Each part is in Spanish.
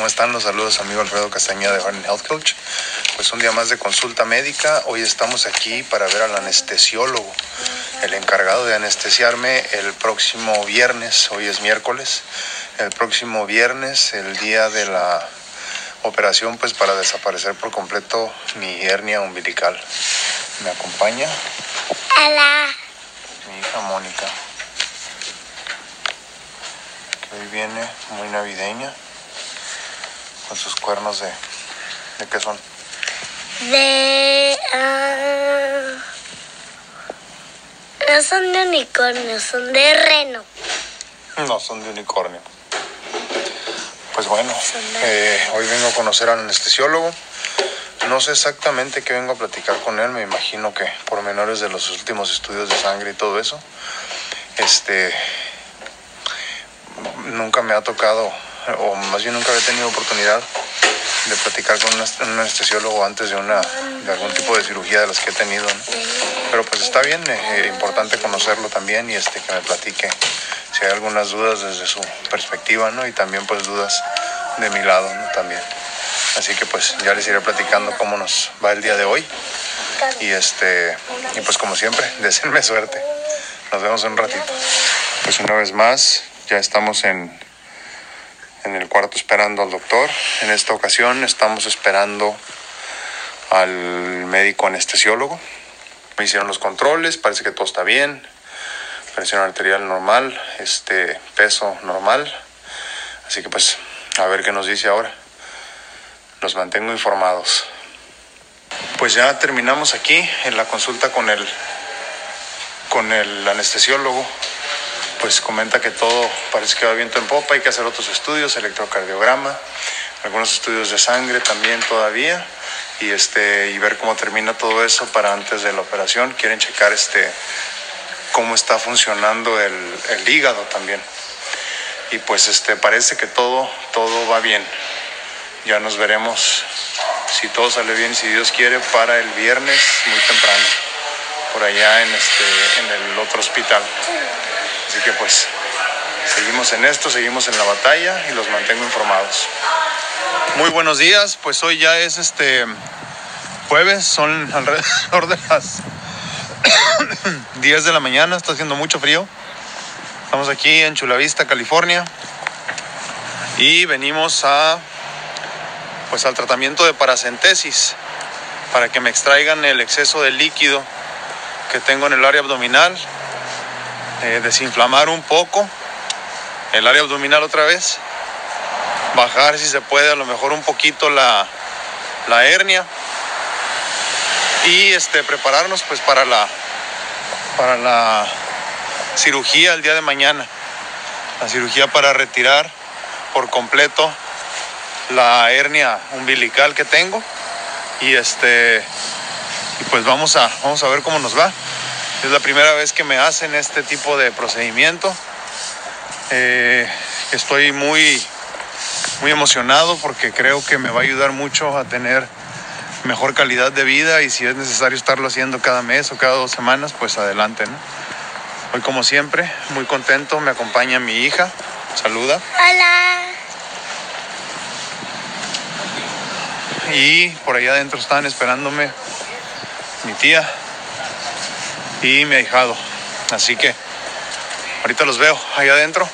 ¿Cómo están? Los saludos, amigo Alfredo Castañeda de Harden Health Coach. Pues un día más de consulta médica. Hoy estamos aquí para ver al anestesiólogo, el encargado de anestesiarme el próximo viernes. Hoy es miércoles. El próximo viernes, el día de la operación, pues para desaparecer por completo mi hernia umbilical. ¿Me acompaña? Hola. Mi hija Mónica. Que hoy viene muy navideña con sus cuernos de... ¿De qué son? De... ah, no son de unicornio, son de reno. No, son de unicornio. Pues bueno, eh, hoy vengo a conocer al anestesiólogo. No sé exactamente qué vengo a platicar con él, me imagino que por menores de los últimos estudios de sangre y todo eso. Este, nunca me ha tocado, o más bien nunca había tenido oportunidad de platicar con un anest- un anestesiólogo antes de una, de algún tipo de cirugía de las que he tenido. ¿no? Pero pues está bien, eh, importante conocerlo también y este que me platique si hay algunas dudas desde su perspectiva, ¿no? Y también pues dudas de mi lado, ¿no? También. Así que pues ya les iré platicando cómo nos va el día de hoy. Y este, y pues como siempre, deseenme suerte. Nos vemos en un ratito. Pues una vez más, ya estamos en, en el cuarto esperando al doctor. En esta ocasión estamos esperando al médico anestesiólogo. Me hicieron los controles, parece que todo está bien. Presión arterial normal, este peso normal. Así que pues a ver qué nos dice ahora. Los mantengo informados. Pues ya terminamos aquí en la consulta con el con el anestesiólogo. Pues comenta que todo parece que va viento en popa, hay que hacer otros estudios, electrocardiograma, algunos estudios de sangre también todavía y este y ver cómo termina todo eso para antes de la operación. Quieren checar este cómo está funcionando el, hígado también. Y pues este parece que todo todo va bien. Ya nos veremos si todo sale bien, si Dios quiere, para el viernes muy temprano, por allá en este en el otro hospital. Así que pues seguimos en esto, seguimos en la batalla y los mantengo informados. Muy buenos días, pues hoy ya es este jueves, son alrededor de las 10 de la mañana, está haciendo mucho frío. Estamos aquí en Chula Vista, California. Y venimos a pues al tratamiento de paracentesis para que me extraigan el exceso de líquido que tengo en el área abdominal, eh, desinflamar un poco el área abdominal otra vez, bajar si se puede a lo mejor un poquito la, la hernia y este prepararnos pues para la para la cirugía el día de mañana. La cirugía para retirar por completo la hernia umbilical que tengo y este y pues vamos a vamos a ver cómo nos va. Es la primera vez que me hacen este tipo de procedimiento. Eh, estoy muy muy emocionado porque creo que me va a ayudar mucho a tener mejor calidad de vida y si es necesario estarlo haciendo cada mes o cada dos semanas, pues adelante, ¿no? Hoy como siempre, muy contento, me acompaña mi hija, saluda. Hola. Y por allá adentro están esperándome mi tía y mi ahijado. Así que ahorita los veo allá adentro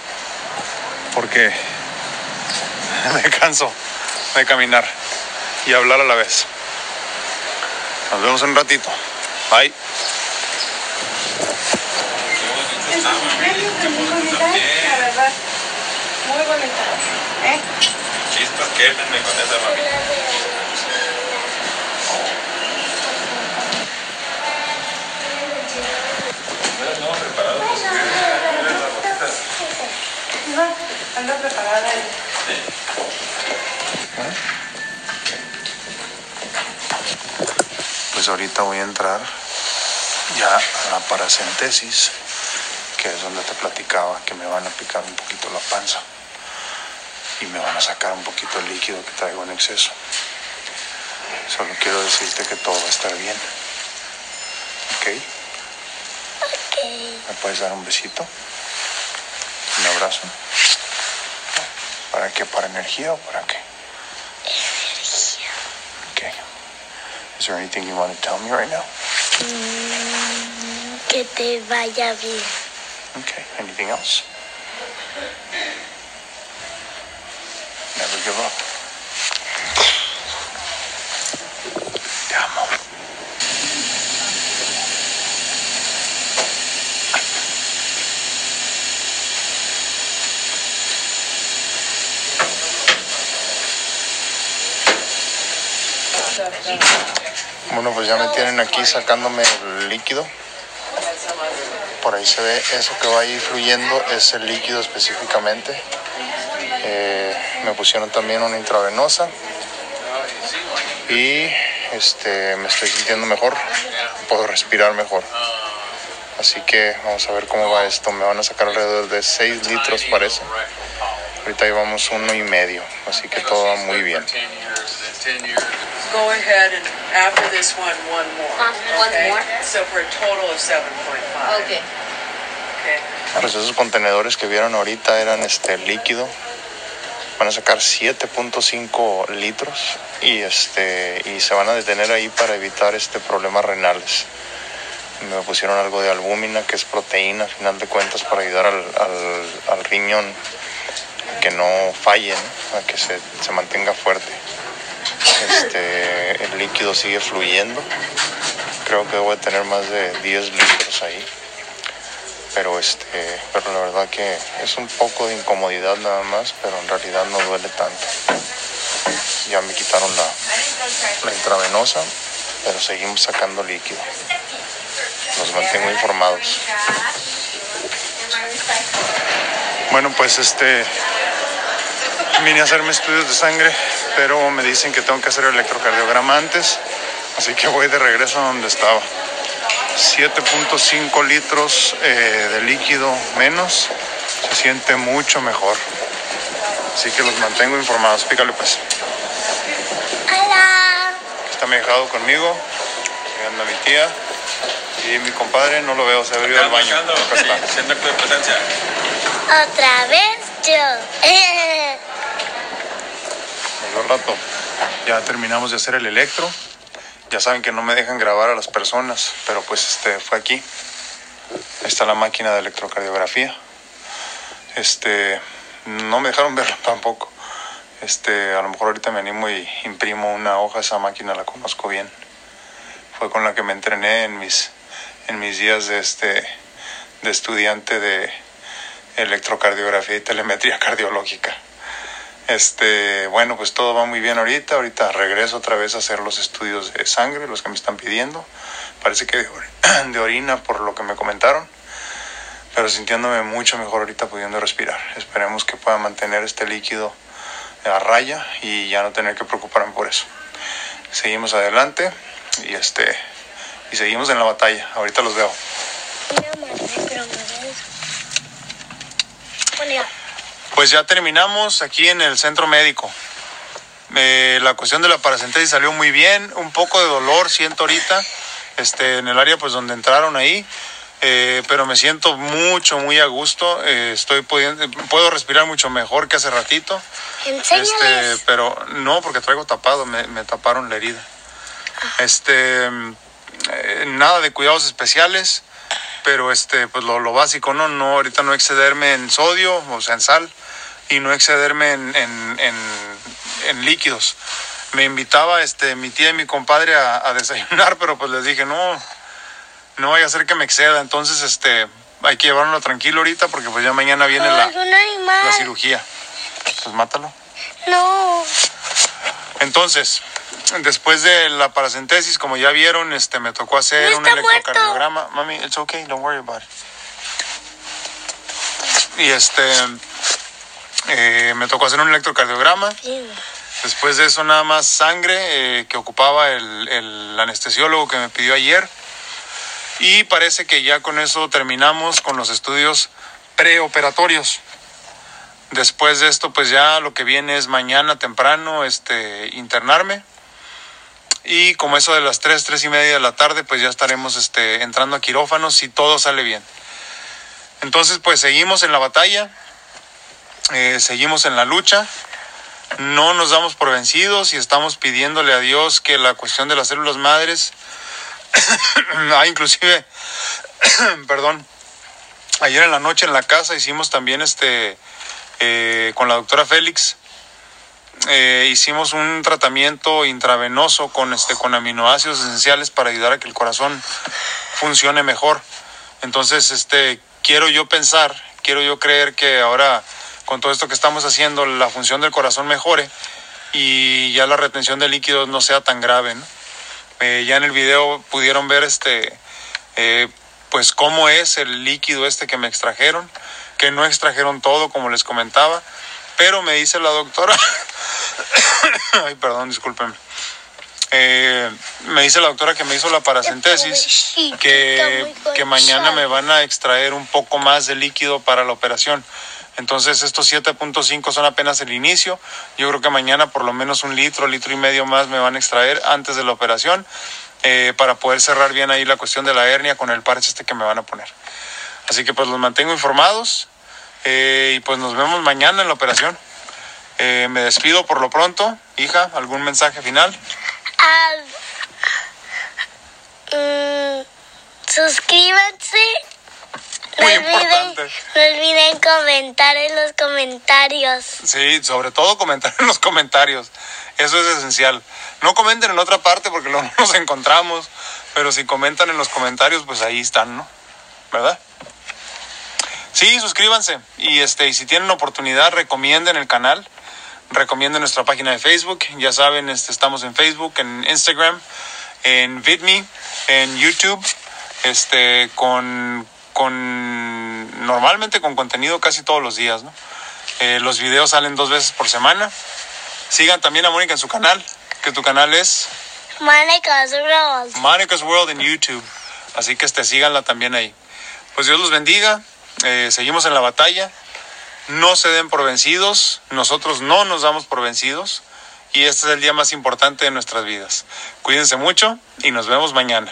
porque me canso de caminar y hablar a la vez. Nos vemos en un ratito. Bye. Muy bonita. ¿Eh? Chispas, quédenme con esa mami. Anda preparada. Pues ahorita voy a entrar ya a la paracentesis, que es donde te platicaba que me van a picar un poquito la panza y me van a sacar un poquito el líquido que traigo en exceso. Solo quiero decirte que todo va a estar bien. ¿Ok? Ok. ¿Me puedes dar un besito? ¿Un abrazo? ¿Para qué? ¿Para energía o para qué? Energía. Okay. Is there anything you want to tell me right now? Mm, que te vaya bien. Okay. Anything else? Never give up. Bueno, pues ya me tienen aquí sacándome el líquido. Por ahí se ve eso que va ahí fluyendo, es el líquido específicamente. Eh, me pusieron también una intravenosa y este, me estoy sintiendo mejor, puedo respirar mejor. Así que vamos a ver cómo va esto. Me van a sacar alrededor de 6 litros parece. Ahorita llevamos uno y medio, así que todo va muy bien. Go ahead and after this one, one more. Uh, one okay? more? So for a total of 7.5. Okay. Okay. Pues esos contenedores que vieron ahorita eran este líquido. Van a sacar 7.5 litros y este y se van a detener ahí para evitar este problemas renales. Me pusieron algo de albúmina, que es proteína, a final de cuentas, para ayudar al, al- al riñón a que no falle, ¿no? a que se, se mantenga fuerte. Este, el líquido sigue fluyendo. Creo que debo de tener más de 10 litros ahí. Pero este pero la verdad que es un poco de incomodidad nada más pero en realidad no duele tanto. Ya me quitaron la, la intravenosa pero seguimos sacando líquido. Los mantengo informados. Bueno pues este vine a hacerme estudios de sangre pero me dicen que tengo que hacer electrocardiograma antes así que voy de regreso a donde estaba 7.5 litros eh, de líquido menos, se siente mucho mejor. Así que los mantengo informados. Pícale pues. Hola. Está mi hijado conmigo. Anda mi tía. Y mi compadre no lo veo, se ha ido al baño. Acá está. Siendo acto de presencia. Otra vez yo. Rato. Ya terminamos de hacer el electro. Ya saben que no me dejan grabar a las personas, pero pues este fue aquí. Está la máquina de electrocardiografía. Este no me dejaron verla tampoco. Este, a lo mejor ahorita me animo y imprimo una hoja, esa máquina la conozco bien. Fue con la que me entrené en mis en mis días de este de estudiante de electrocardiografía y telemetría cardiológica. Este, bueno, pues todo va muy bien ahorita. Ahorita regreso otra vez a hacer los estudios de sangre, los que me están pidiendo. Parece que de, or- de orina por lo que me comentaron. Pero sintiéndome mucho mejor ahorita pudiendo respirar. Esperemos que pueda mantener este líquido a raya y ya no tener que preocuparme por eso. Seguimos adelante y este y seguimos en la batalla. Ahorita los veo. Pues ya terminamos aquí en el centro médico. Eh, la cuestión de la paracentesis salió muy bien, un poco de dolor siento ahorita, este, en el área pues donde entraron ahí, eh, pero me siento mucho, muy a gusto, eh, estoy pudiendo, puedo respirar mucho mejor que hace ratito, este, pero no porque traigo tapado, me, me taparon la herida. Este, eh, nada de cuidados especiales, pero este, pues lo, lo básico, ¿no? No, ahorita no excederme en sodio, o sea, en sal, y no excederme en, en, en- en líquidos. Me invitaba este, mi tía y mi compadre a, a desayunar, pero pues les dije, no, no vaya a ser que me exceda, entonces este, hay que llevarlo tranquilo ahorita porque pues ya mañana viene la, la cirugía. Pues mátalo. No. Entonces, después de la paracentesis, como ya vieron, este, me tocó hacer No un electrocardiograma. Mami, it's okay, don't worry about it. Y este, eh, me tocó hacer un electrocardiograma. Después de eso, nada más sangre eh, que ocupaba el, el anestesiólogo que me pidió ayer. Y parece que ya con eso terminamos con los estudios preoperatorios. Después de esto, pues ya lo que viene es mañana temprano este, internarme. Y como eso de las 3, 3 y media de la tarde, pues ya estaremos este, entrando a quirófano si todo sale bien. Entonces, pues seguimos en la batalla, eh, seguimos en la lucha. no nos damos por vencidos y estamos pidiéndole a Dios que la cuestión de las células madres, ah, inclusive, perdón, ayer en la noche en la casa hicimos también este, eh, con la doctora Félix, eh, hicimos un tratamiento intravenoso con, este, con aminoácidos esenciales para ayudar a que el corazón funcione mejor. Entonces, este, quiero yo pensar, quiero yo creer que ahora con todo esto que estamos haciendo la función del corazón mejore y ya la retención de líquidos no sea tan grave. Eh, ya en el video pudieron ver este, eh, pues cómo es el líquido este que me extrajeron, que no extrajeron todo como les comentaba, pero me dice la doctora, ay perdón, discúlpenme. Eh, me dice la doctora que me hizo la paracentesis, que mañana me van a extraer un poco más de líquido para la operación. Entonces estos 7.5 son apenas el inicio. Yo creo que mañana por lo menos un litro, litro y medio más me van a extraer antes de la operación eh, para poder cerrar bien ahí la cuestión de la hernia con el parche este que me van a poner. Así que pues los mantengo informados eh, y pues nos vemos mañana en la operación. Eh, me despido por lo pronto. Hija, ¿algún mensaje final? Mm, suscríbanse. No Muy olviden, importante. no olviden comentar en los comentarios. Sí, sobre todo comentar en los comentarios. Eso es esencial. No comenten en otra parte porque luego no nos encontramos, pero si comentan en los comentarios, pues ahí están, ¿no? ¿Verdad? Sí, suscríbanse y este y si tienen oportunidad recomienden el canal, recomienden nuestra página de Facebook, ya saben, este estamos en Facebook, en Instagram, en VidMe, en YouTube, este con con normalmente con contenido casi todos los días, ¿no? Eh, los videos salen dos veces por semana. Sigan también a Mónica en su canal, que tu canal es Monica's World. Monica's World en YouTube. Así que este, síganla también ahí. Pues Dios los bendiga. eh, seguimos en la batalla. No se den por vencidos. Nosotros no nos damos por vencidos. Y este es el día más importante de nuestras vidas. Cuídense mucho y nos vemos mañana.